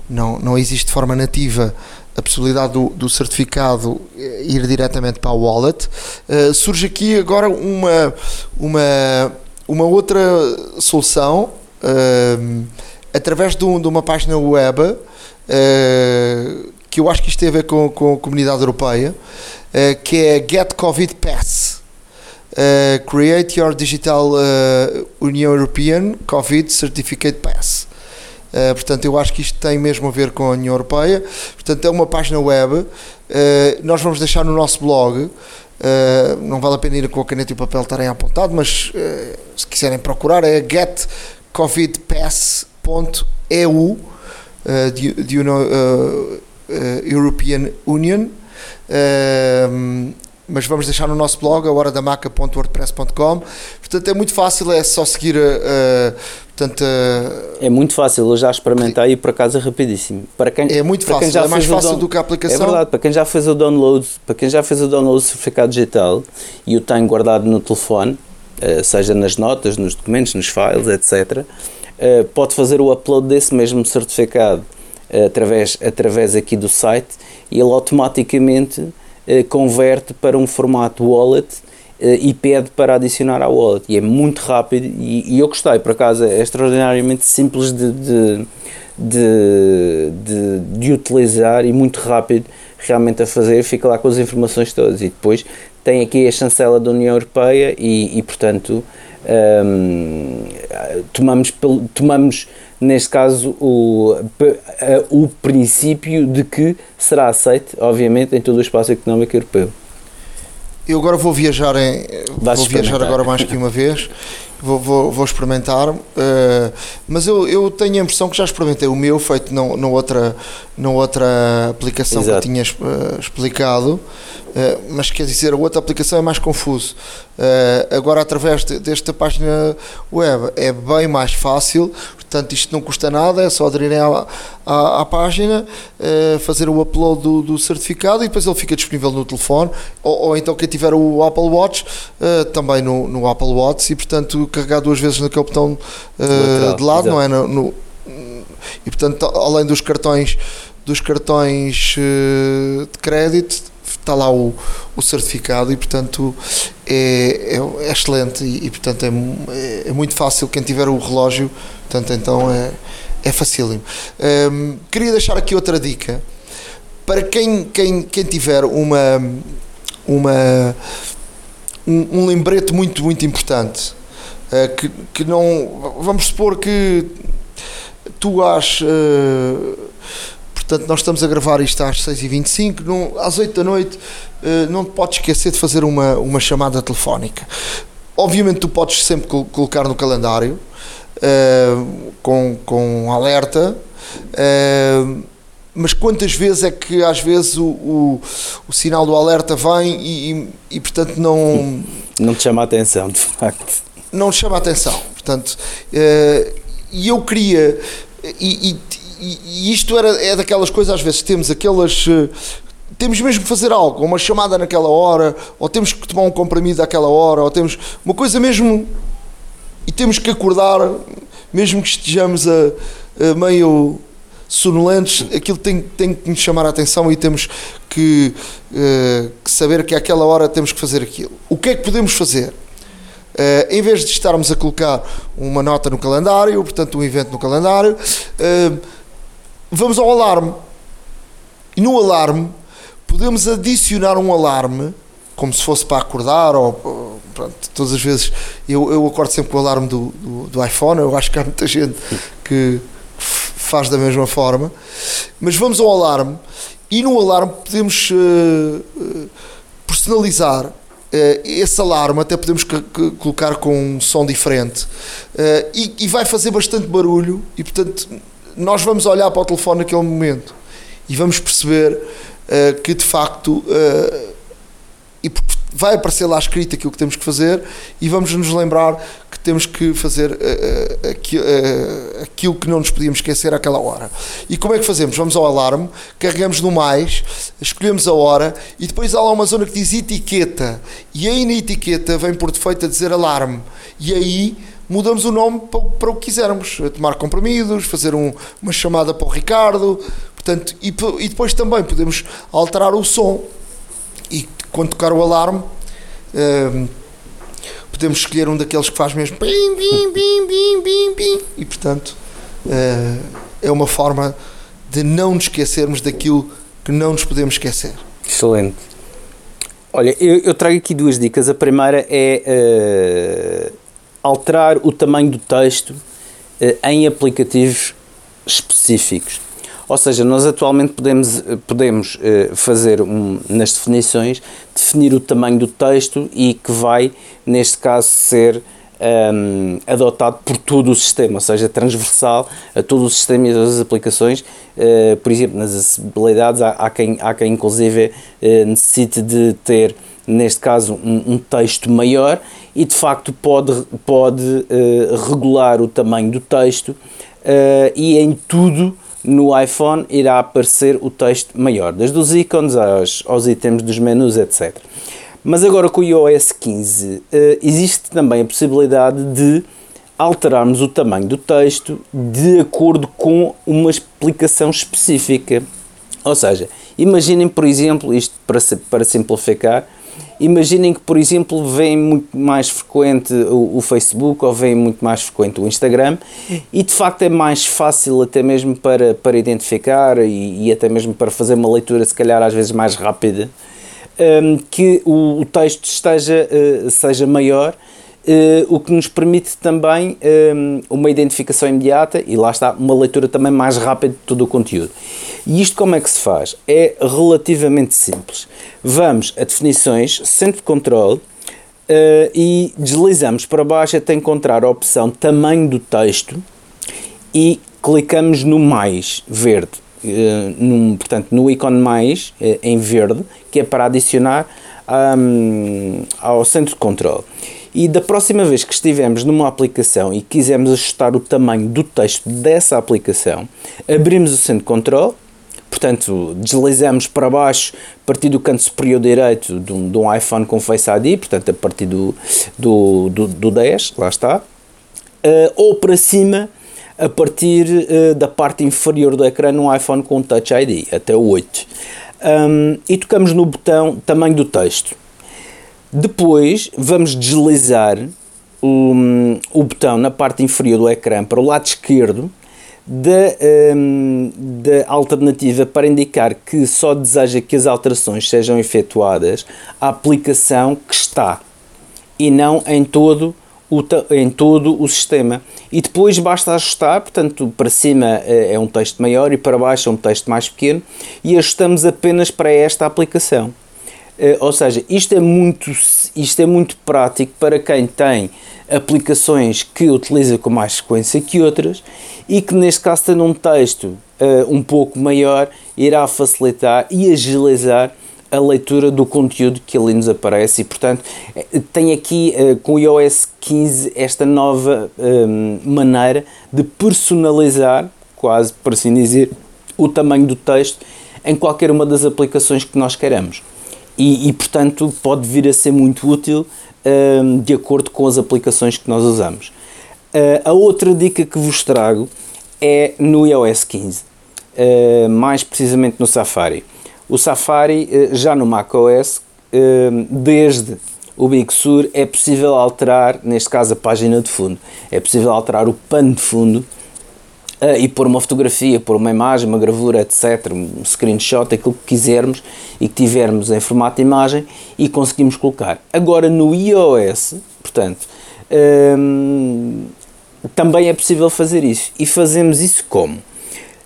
não, não existe de forma nativa a possibilidade do, do, certificado ir diretamente para a wallet. Uh, surge aqui agora uma, uma, uma outra solução uh, através de, um, de, uma página web uh, que eu acho que isto tem a ver com, com a comunidade europeia, que é Get Covid Pass. create your digital Union European COVID Certificate Pass. Uh, portanto, eu acho que isto tem mesmo a ver com a União Europeia. Portanto, é uma página web. Uh, nós vamos deixar no nosso blog. Uh, não vale a pena ir com a caneta e o papel estarem apontado, mas se quiserem procurar é getcovidpass.eu de, de European Union mas vamos deixar no nosso blog, a horadamaca.wordpress.com. Portanto, é muito fácil, é só seguir. Uh, portanto, uh, é muito fácil, eu já experimentei e por acaso é rapidíssimo. Para quem, é muito fácil, é mais fácil do que a aplicação. É verdade, para quem já fez o download, para quem já fez o download do certificado digital e o tem guardado no telefone, uh, seja nas notas, nos documentos, nos files, etc., pode fazer o upload desse mesmo certificado através, através aqui do site e ele automaticamente eh, converte para um formato wallet eh, e pede para adicionar à wallet. E é muito rápido e, e eu gostei, por acaso é extraordinariamente simples de, de, de, de, de utilizar e muito rápido realmente a fazer, fica lá com as informações todas e depois tem aqui a chancela da União Europeia e, e portanto um, tomamos, tomamos neste caso, o, o princípio de que será aceito, obviamente, em todo o espaço económico europeu. Eu agora vou viajar, em, vou viajar agora mais que uma vez, vou, vou, vou experimentar, uh, mas eu, eu tenho a impressão que já experimentei o meu, feito na, outra, outra aplicação Exato. que eu tinha uh, explicado, uh, mas quer dizer, a outra aplicação é mais confuso. agora, através de, desta página web, é bem mais fácil, Portanto, isto não custa nada, é só aderirem à, à, à página, uh, fazer o upload do, do, certificado e depois ele fica disponível no telefone. Ou, ou então, quem tiver o Apple Watch, uh, também no, no, Apple Watch, e portanto, carregar duas vezes naquele botão uh, de lado, Exato. não é? No, no, e portanto, além dos cartões, dos cartões de crédito, está lá o, o certificado e portanto é, é, é excelente e, e portanto é, é, muito fácil quem tiver o relógio portanto então é, é facílimo. Um, queria deixar aqui outra dica. Para quem, quem, quem tiver uma uma um, um lembrete muito muito importante uh, que, que não vamos supor que tu has uh, Portanto, nós estamos a gravar isto às 6h25, não, às 8 da noite uh, não te podes esquecer de fazer uma, uma chamada telefónica. Obviamente tu podes sempre colocar no calendário uh, com, com alerta, uh, mas quantas vezes é que às vezes o, o, o sinal do alerta vem e, e, e, portanto não... Não te chama a atenção, de facto. Não te chama a atenção, portanto... E eu queria... E, e, isto era, é daquelas coisas, às vezes temos aquelas. Eh, temos mesmo que fazer algo, uma chamada naquela hora, ou temos que tomar um comprimido àquela hora, ou temos uma coisa mesmo. E temos que acordar, mesmo que estejamos a, a meio sonolentos, aquilo tem, tem que nos chamar a atenção e temos que, uh, que, saber que àquela hora temos que fazer aquilo. O que é que podemos fazer? Uh, em vez de estarmos a colocar uma nota no calendário, portanto, um evento no calendário, uh, vamos ao alarme. E no alarme podemos adicionar um alarme, como se fosse para acordar, ou pronto, todas as vezes eu, eu acordo sempre com o alarme do, do, do, iPhone. Eu acho que há muita gente que faz da mesma forma. Mas vamos ao alarme e no alarme podemos uh, personalizar uh, esse alarme, até podemos colocar com um som diferente e, vai fazer bastante barulho e portanto nós vamos olhar para o telefone naquele momento e vamos perceber que de facto e vai aparecer lá escrito aquilo que temos que fazer e vamos nos lembrar que temos que fazer uh, uh, aquilo que não nos podíamos esquecer àquela hora. E como é que fazemos? Vamos ao alarme, carregamos no mais, escolhemos a hora e depois há lá uma zona que diz etiqueta. E aí na etiqueta vem por defeito a dizer alarme. E aí mudamos o nome para, para o que quisermos, tomar comprimidos, fazer um, uma chamada para o Ricardo, portanto, e, e depois também podemos alterar o som. E quando tocar o alarme, uh, podemos escolher um daqueles que faz mesmo bim, bim, bim, bim, bim, bim, e portanto uh, é uma forma de não nos esquecermos daquilo que não nos podemos esquecer. Excelente. Olha, eu, eu trago aqui duas dicas. A primeira é uh, alterar o tamanho do texto em aplicativos específicos. Ou seja, nós atualmente podemos, podemos uh, fazer um, nas definições, definir o tamanho do texto e que vai, neste caso, ser um, ehm, adotado por todo o sistema, ou seja, transversal a todo o sistema e as aplicações. Uh, por exemplo, nas acessibilidades, há, há, quem, há quem inclusive uh, necessite de ter neste caso um, um, texto maior e de facto pode, pode uh, regular o tamanho do texto uh, e em tudo no iPhone irá aparecer o texto maior, desde os ícones aos, aos itens dos menus, etc. Mas agora com o iOS 15 eh, existe também a possibilidade de alterarmos o tamanho do texto de acordo com uma explicação específica. Ou seja, imaginem, por exemplo, isto para, para simplificar, Imaginem que, por exemplo, vem muito mais frequente o, o, Facebook ou vem muito mais frequente o Instagram e de facto é mais fácil até mesmo para, para identificar e, e até mesmo para fazer uma leitura se calhar às vezes mais rápida um, que o, o, texto esteja, uh, seja maior Uh, o que nos permite também um, uma identificação imediata e lá está, uma leitura também mais rápida de todo o conteúdo. E isto como é que se faz? É relativamente simples. Vamos a definições, centro de controle uh, e deslizamos para baixo até encontrar a opção tamanho do texto e clicamos no mais verde. Uh, num, portanto, no ícone mais em verde, que é para adicionar um, ao centro de controle. E da próxima vez que estivermos numa aplicação e quisermos ajustar o tamanho do texto dessa aplicação, abrimos o centro de controle, portanto deslizamos para baixo a partir do canto superior direito de um, de um iPhone com Face ID, portanto a partir do, do, do, do 10, lá está, uh, ou para cima a partir uh, da parte inferior do ecrã num iPhone com Touch ID, até o 8. Um, e tocamos no botão tamanho do texto. Depois vamos deslizar o, o botão na parte inferior do ecrã para o lado esquerdo da, um, da alternativa para indicar que só deseja que as alterações sejam efetuadas à aplicação que está e não em todo o, em todo o sistema. E depois basta ajustar, portanto, para cima é, é um texto maior e para baixo é um texto mais pequeno e ajustamos apenas para esta aplicação. Eh, ou seja, isto é, muito, isto é muito prático para quem tem aplicações que utiliza com mais frequência que outras e que neste caso tendo um texto uh, um pouco maior irá facilitar e agilizar a leitura do conteúdo que ali nos aparece e portanto eh, tem aqui uh, com o iOS 15 esta nova maneira de personalizar quase por assim dizer o tamanho do texto em qualquer uma das aplicações que nós queiramos e, e portanto pode vir a ser muito útil uh, de acordo com as aplicações que nós usamos. Uh, a outra dica que vos trago é no iOS 15, uh, ah, mais precisamente no Safari. O Safari, já no macOS, desde o Big Sur, é possível alterar, neste caso, a página de fundo. É possível alterar o pano de fundo uh, e pôr uma fotografia, pôr uma imagem, uma gravura, etc., um screenshot, aquilo que quisermos e que tivermos em formato de imagem e conseguimos colocar. Agora no iOS, portanto, um, também é possível fazer isso. E fazemos isso como?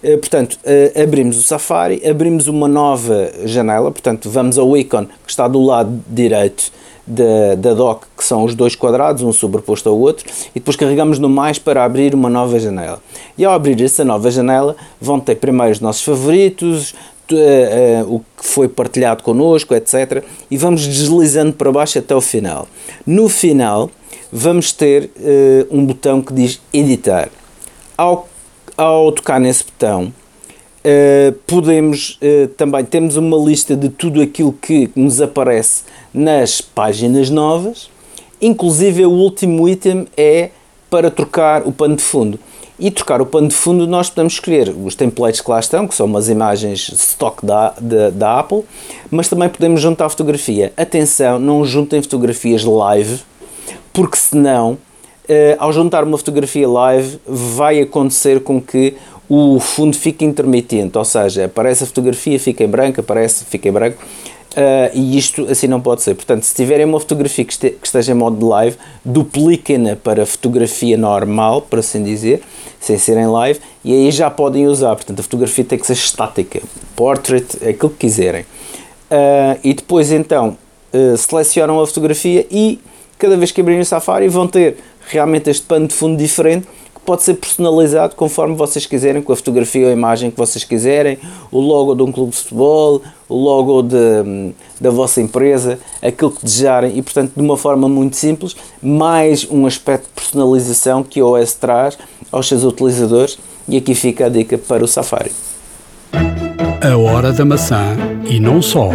Uh, portanto, uh, abrimos o Safari, abrimos uma nova janela, portanto, vamos ao ícone que está do lado direito da, da dock, que são os dois quadrados, um sobreposto ao outro, e depois carregamos no mais para abrir uma nova janela. E ao abrir essa nova janela, vão ter primeiro os nossos favoritos, Uh, uh, o que foi partilhado connosco, etc. E vamos deslizando para baixo até o final. No final, vamos ter uh, um botão que diz editar. Ao, ao tocar nesse botão, podemos também temos uma lista de tudo aquilo que nos aparece nas páginas novas, inclusive o último item é para trocar o pano de fundo. E trocar o pano de fundo nós podemos escolher os templates que lá estão, que são umas imagens stock da, da, da Apple, mas também podemos juntar fotografia. Atenção, não juntem fotografias live, porque senão, eh, ao juntar uma fotografia live, vai acontecer com que o fundo fique intermitente, ou seja, aparece a fotografia, fica em branco, aparece, fica em branco, Uh, e isto assim não pode ser. Portanto, se tiverem uma fotografia que, este, que esteja em modo de live, dupliquem-na para fotografia normal, por assim dizer, sem ser em live, e aí já podem usar. Portanto, a fotografia tem que ser estática, portrait, aquilo que quiserem. Uh, e depois então uh, selecionam a fotografia e cada vez que abrirem o Safari vão ter realmente este pano de fundo diferente pode ser personalizado conforme vocês quiserem, com a fotografia ou a imagem que vocês quiserem, o logo de um clube de futebol, o logo de, da vossa empresa, aquilo que desejarem e, portanto, de uma forma muito simples, mais um aspecto de personalização que o OS traz aos seus utilizadores e aqui fica a dica para o Safari. A hora da maçã e não só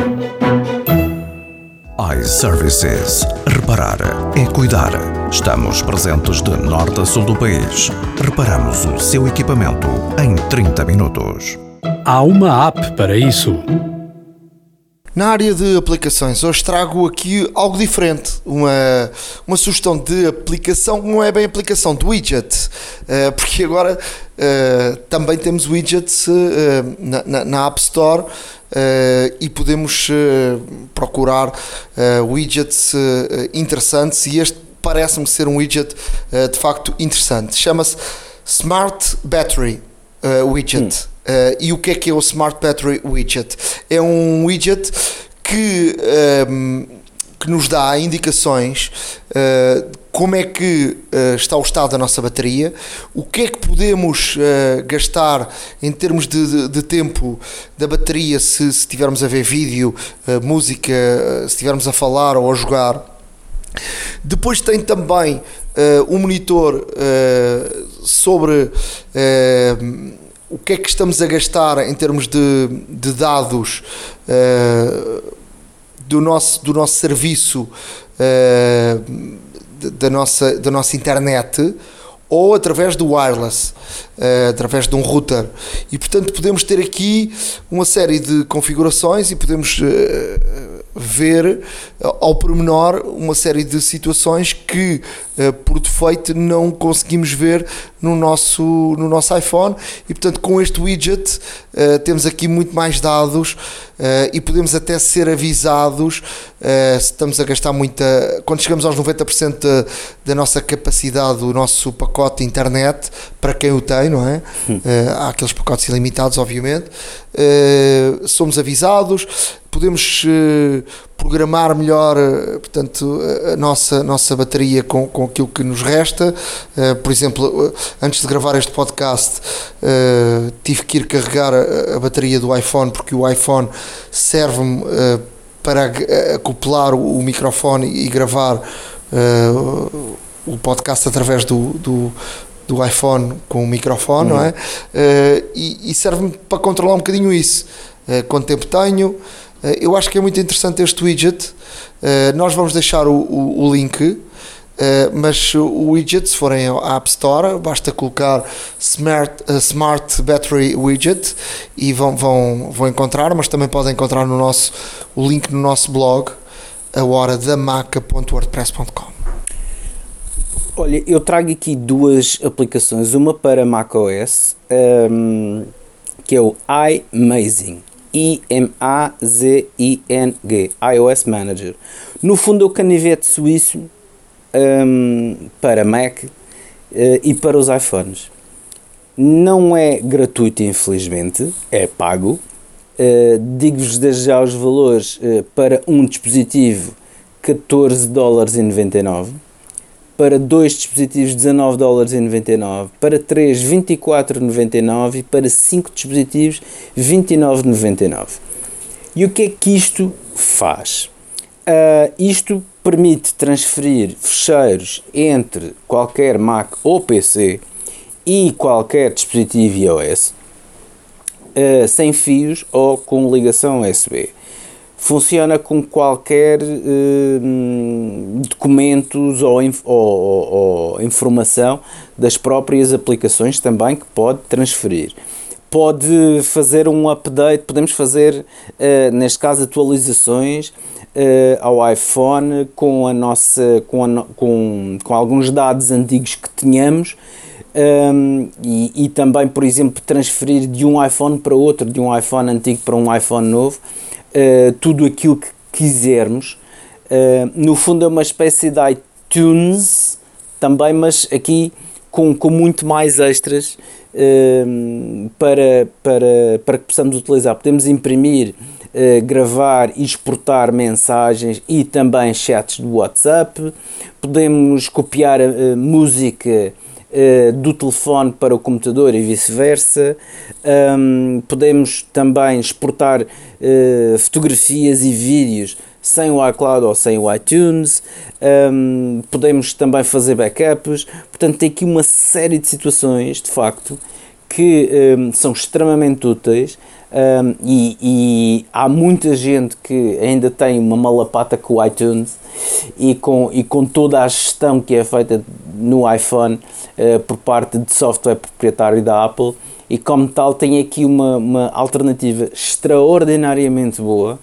iServices. Reparar é cuidar. Estamos presentes de norte a sul do país. Reparamos o seu equipamento em 30 minutos. Há uma app para isso. Na área de aplicações, hoje trago aqui algo diferente, uma, uma sugestão de aplicação, não é bem aplicação, de widget, uh, porque agora uh, também temos widgets na, na, na, App Store e podemos procurar widgets interessantes e este parece-me ser um widget de facto interessante. Chama-se Smart Battery Widget. Hum. Uh, e o que é que é o Smart Battery Widget? É um widget que, um, ehm, que nos dá indicações uh, como é que uh, está o estado da nossa bateria, o que é que podemos gastar em termos de, de, de, tempo da bateria se, estivermos a ver vídeo, música, se estivermos a falar ou a jogar. Depois tem também uh, um monitor uh, sobre uh, o que é que estamos a gastar em termos de, de dados uh, do, nosso, do nosso serviço, uh, da, nossa, da nossa internet, ou através do wireless, uh, através de um router. E portanto podemos ter aqui uma série de configurações e podemos ver ao pormenor uma série de situações que por defeito não conseguimos ver no nosso, no nosso iPhone. E portanto com este widget uh, temos aqui muito mais dados uh, e podemos até ser avisados uh, se estamos a gastar muita quando chegamos aos 90% da, da nossa capacidade do nosso pacote de internet para quem o tem, não é? Hum. há aqueles pacotes ilimitados obviamente somos avisados podemos programar melhor portanto a nossa, nossa bateria com, com aquilo que nos resta por exemplo antes de gravar este podcast, uh, tive que ir carregar a, a, bateria do iPhone, porque o iPhone serve-me uh, para acoplar o, microfone e gravar uh, o podcast através do, do, do, iPhone com o microfone, uhum. não é? e, e serve-me para controlar um bocadinho isso. quanto tempo tenho. eu acho que é muito interessante este widget. nós vamos deixar o, o, o link Uh, mas o widget, se forem à App Store, basta colocar Smart, uh, Smart Battery Widget e vão, vão, vão encontrar, mas também podem encontrar no nosso, o link no nosso blog, a hora da. Olha, eu trago aqui duas aplicações, uma para macOS, um, que é o iMazing, I-M-A-Z-I-N-G, iOS Manager. No fundo é o canivete suíço um, para Mac uh, e para os iPhones. Não é gratuito, infelizmente, é pago. Uh, Digo-vos desde já os valores uh, para um dispositivo 14 dólares e 99 para dois dispositivos 19 dólares e 99 para três 24,99 e para cinco dispositivos 29,99 e o que é que isto faz? Uh, isto permite transferir fecheiros entre qualquer Mac ou PC e qualquer dispositivo iOS uh, sem fios ou com ligação USB. Funciona com qualquer uh, documentos ou, ou, ou, ou informação das próprias aplicações também que pode transferir pode fazer um update, podemos fazer, uh, neste caso, atualizações ao iPhone com, a nossa, com, a, com, com alguns dados antigos que tínhamos um, e, e, também, por exemplo, transferir de um iPhone para outro, de um iPhone antigo para um iPhone novo, uh, tudo aquilo que quisermos. Uh, no fundo, é uma espécie de iTunes também, mas aqui com, com muito mais extras uh, para, para, para que possamos utilizar. Podemos imprimir Uh, gravar e exportar mensagens e também chats do WhatsApp. Podemos copiar uh, música uh, do telefone para o computador e vice-versa. Um, podemos também exportar fotografias e vídeos sem o iCloud ou sem o iTunes, um, podemos também fazer backups, portanto tem aqui uma série de situações, de facto, que um, são extremamente úteis um, e, e, há muita gente que ainda tem uma malapata com o iTunes e com, e com toda a gestão que é feita no iPhone uh, por parte de software proprietário da Apple. E como tal tem aqui uma, uma alternativa extraordinariamente boa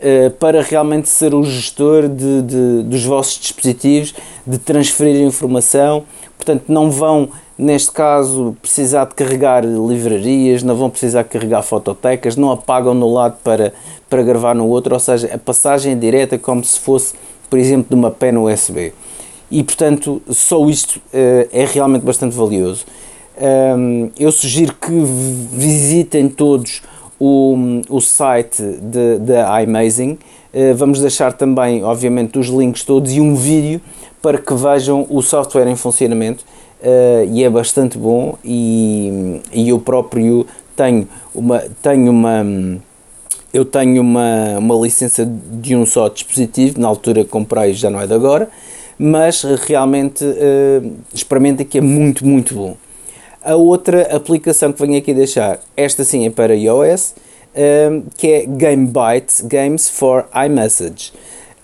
uh, para realmente ser o gestor de, de, dos vossos dispositivos, de transferir informação, portanto não vão neste caso precisar de carregar livrarias, não vão precisar carregar fototecas, não apagam no lado para, para gravar no outro, ou seja, a passagem é direta como se fosse, por exemplo, de uma pena USB. E portanto, só isto uh, é realmente bastante valioso. Um, eu sugiro que visitem todos o, o site da iMazing. Uh, vamos deixar também, obviamente, os links todos e um vídeo para que vejam o software em funcionamento uh, e é bastante bom e, e eu próprio tenho uma tenho uma eu tenho uma, uma licença de um só dispositivo, na altura comprei, já não é de agora, mas realmente uh, experimenta que é muito, muito bom. A outra aplicação que venho aqui deixar, esta sim é para iOS, um, eh, que é GameByte Games for iMessage.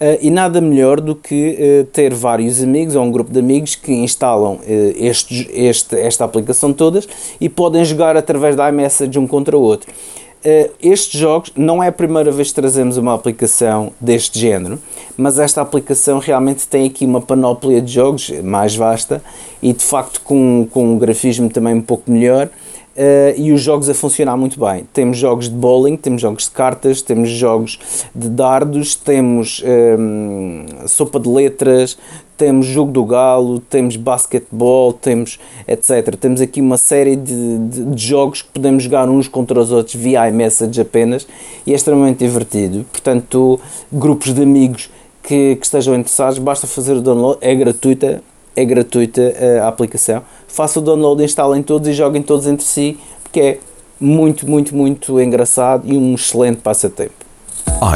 Uh, e nada melhor do que uh, ter vários amigos ou um grupo de amigos que instalam uh, este, este, esta aplicação todas e podem jogar através da iMessage um contra o outro. estes jogos não é a primeira vez que trazemos uma aplicação deste género, mas esta aplicação realmente tem aqui uma panóplia de jogos mais vasta e de facto com, com um grafismo também um pouco melhor Uh, e os jogos a funcionar muito bem. Temos jogos de bowling, temos jogos de cartas, temos jogos de dardos, temos um, ehm, sopa de letras, temos jogo do galo, temos basquetebol, temos etc. Temos aqui uma série de, de, de, jogos que podemos jogar uns contra os outros via iMessage apenas e é extremamente divertido. Portanto, grupos de amigos que, que estejam interessados, basta fazer o download, é gratuita, é gratuita eh, a aplicação faça o download, instalem todos e joguem todos entre si, porque é muito, muito, muito engraçado e um excelente passatempo.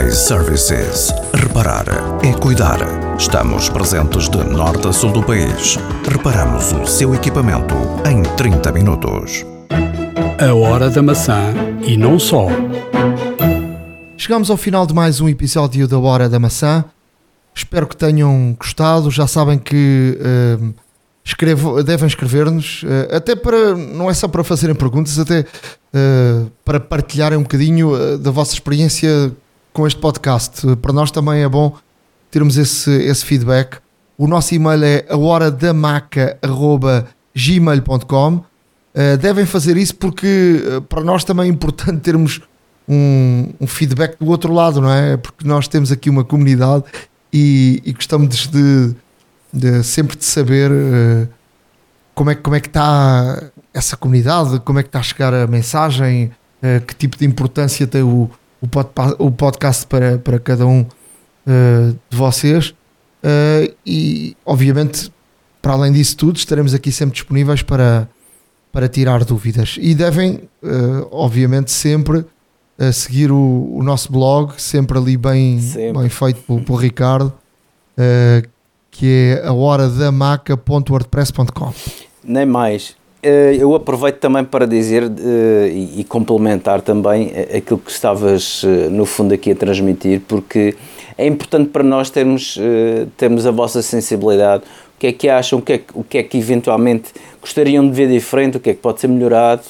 iServices. Reparar é cuidar. Estamos presentes de norte a sul do país. Reparamos o seu equipamento em 30 minutos. A hora da maçã e não só. Chegamos ao final de mais um episódio da Hora da Maçã. Espero que tenham gostado. Já sabem que uh, escrevo, devem escrever-nos, uh, até para, não é só para fazerem perguntas, até uh, para partilharem um bocadinho da vossa experiência com este podcast. Para nós também é bom termos esse, esse feedback. O nosso e-mail é ahoradamaca.gmail.com Devem fazer isso porque para nós também é importante termos um, um, feedback do outro lado, não é? Porque nós temos aqui uma comunidade e, e gostamos de de, sempre de saber uh, como, é, como é que está essa comunidade, como é que está a chegar a mensagem, uh, que tipo de importância tem o, o, pod, o podcast para, para cada um uh, de vocês. E, obviamente, para além disso tudo, estaremos aqui sempre disponíveis para, para tirar dúvidas. E devem, obviamente, sempre seguir o, o, nosso blog, sempre ali bem, sempre. bem feito pelo, pelo Ricardo, que é a hora da maca.wordpress.com. Nem mais. Eh, eu aproveito também para dizer eh, e complementar também aquilo que estavas, no fundo, aqui a transmitir, porque é importante para nós termos, termos a vossa sensibilidade. O que é que acham, o que é, o que, é que eventualmente gostariam de ver diferente, o que é que pode ser melhorado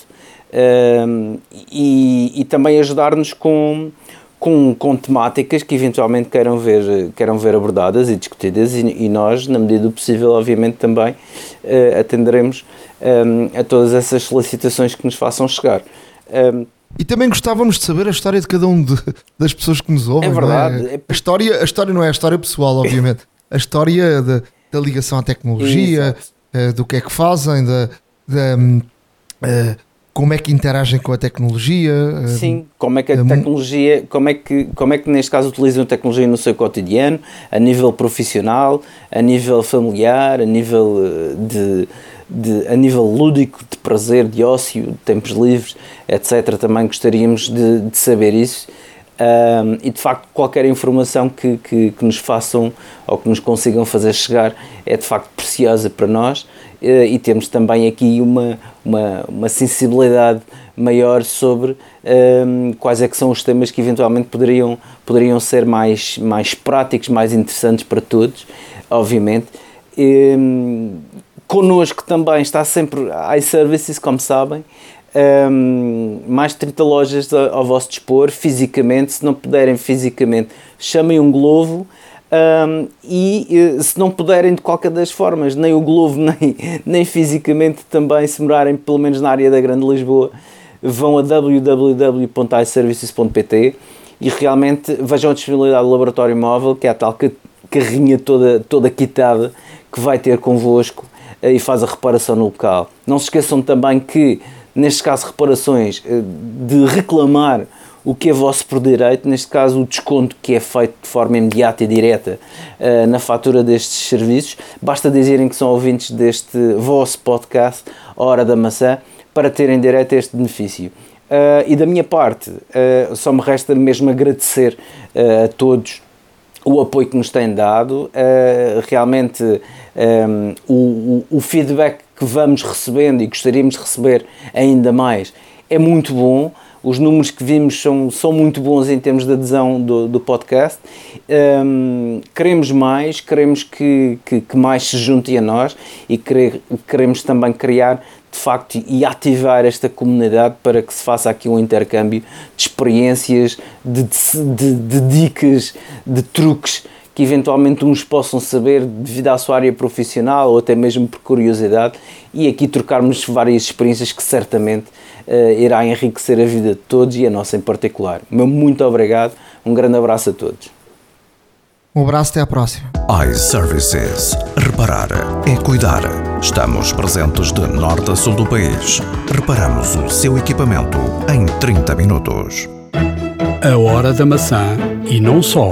e, e também ajudar-nos com, com, com temáticas que eventualmente queiram ver, queiram ver abordadas e discutidas e, e nós, na medida do possível, obviamente também uh, atenderemos um, a todas essas solicitações que nos façam chegar. Um, e também gostávamos de saber a história de cada um de, das pessoas que nos ouvem. É verdade. É? A, história, a história não é a história pessoal, obviamente. a história da, da ligação à tecnologia, uh, do que é que fazem, da, da uh, como é que interagem com a tecnologia. Sim, como é que a tecnologia, como é que, como é que neste caso utilizam a tecnologia no seu cotidiano, a nível profissional, a nível familiar, a nível de de, a nível lúdico, de prazer, de ócio, de tempos livres, etc. Também gostaríamos de, de saber isso. Um, e de facto, qualquer informação que, que, que, nos façam ou que nos consigam fazer chegar é de facto preciosa para nós e temos também aqui uma, uma, uma sensibilidade maior sobre um, quais é que são os temas que eventualmente poderiam, poderiam ser mais, mais práticos, mais interessantes para todos, obviamente. Um, Connosco também está sempre iServices, como sabem. Um, mais de 30 lojas ao, ao vosso dispor, fisicamente. Se não puderem fisicamente, chamem um Glovo. Um, e eh, se não puderem de qualquer das formas, nem o Glovo, nem, nem fisicamente também, se morarem pelo menos na área da Grande Lisboa, vão a www.iservices.pt e realmente vejam a disponibilidade do laboratório móvel, que é a tal carrinha toda, toda quitada que vai ter convosco e faz a reparação no local. Não se esqueçam também que, neste caso, reparações, eh, de reclamar o que é vosso por direito, neste caso o desconto que é feito de forma imediata e direta uh, na fatura destes serviços. Basta dizerem que são ouvintes deste vosso podcast, Hora da Maçã, para terem direito a este benefício. Uh, e da minha parte, uh, só me resta mesmo agradecer a todos o apoio que nos têm dado, realmente um, o, o, feedback que vamos recebendo e gostaríamos de receber ainda mais é muito bom. Os números que vimos são, são muito bons em termos de adesão do, do podcast. Um, queremos mais, queremos que, que, que, mais se junte a nós e querer, queremos também criar de facto e ativar esta comunidade para que se faça aqui um intercâmbio de experiências, de, de, de dicas, de truques que eventualmente uns possam saber devido à sua área profissional ou até mesmo por curiosidade e aqui trocarmos várias experiências que certamente uh, irá enriquecer a vida de todos e a nossa em particular. Meu muito obrigado, um grande abraço a todos. Um abraço, até à próxima. iServices. Reparar é cuidar. Estamos presentes de norte a sul do país. Reparamos o seu equipamento em 30 minutos. A hora da maçã e não só.